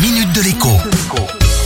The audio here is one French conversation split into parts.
minute de l'écho.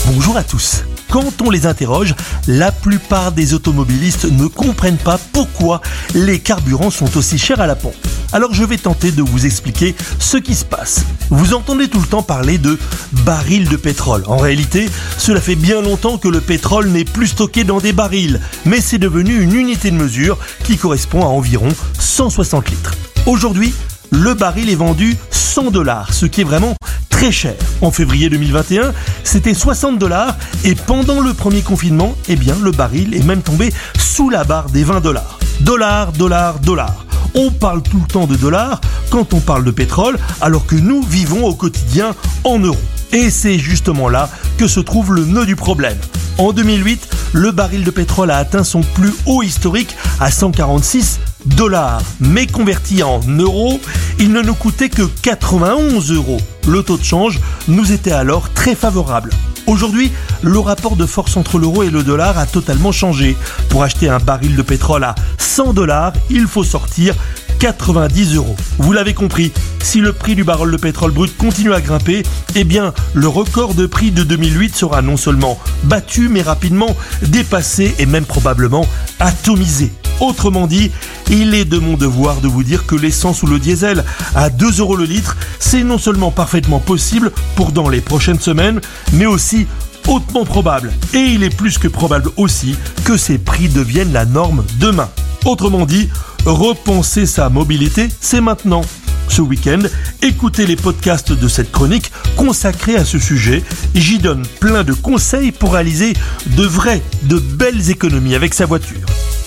Bonjour à tous. Quand on les interroge, la plupart des automobilistes ne comprennent pas pourquoi les carburants sont aussi chers à la pompe. Alors je vais tenter de vous expliquer ce qui se passe. Vous entendez tout le temps parler de barils de pétrole. En réalité, cela fait bien longtemps que le pétrole n'est plus stocké dans des barils, mais c'est devenu une unité de mesure qui correspond à environ 160 litres. Aujourd'hui, le baril est vendu 100 dollars, ce qui est vraiment très cher. En février 2021, c'était 60 dollars et pendant le premier confinement, eh bien, le baril est même tombé sous la barre des 20 dollars. Dollars, dollars, dollars. On parle tout le temps de dollars quand on parle de pétrole, alors que nous vivons au quotidien en euros. Et c'est justement là que se trouve le nœud du problème. En 2008, le baril de pétrole a atteint son plus haut historique à 146 dollars. Mais converti en euros, il ne nous coûtait que 91 euros. Le taux de change nous était alors très favorable. Aujourd'hui, le rapport de force entre l'euro et le dollar a totalement changé. Pour acheter un baril de pétrole à 100 dollars, il faut sortir 90 euros. Vous l'avez compris, si le prix du baril de pétrole brut continue à grimper, eh bien, le record de prix de 2008 sera non seulement battu, mais rapidement dépassé et même probablement atomisé. Autrement dit, il est de mon devoir de vous dire que l'essence ou le diesel à 2 euros le litre, c'est non seulement parfaitement possible pour dans les prochaines semaines, mais aussi hautement probable. Et il est plus que probable aussi que ces prix deviennent la norme demain. Autrement dit, repenser sa mobilité, c'est maintenant. Ce week-end, écoutez les podcasts de cette chronique consacrée à ce sujet. J'y donne plein de conseils pour réaliser de vraies, de belles économies avec sa voiture.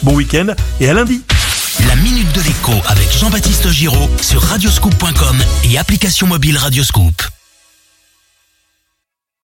Bon week-end et à lundi La minute de l'écho avec Jean-Baptiste Giraud sur radioscoop.com et application mobile Radioscoop.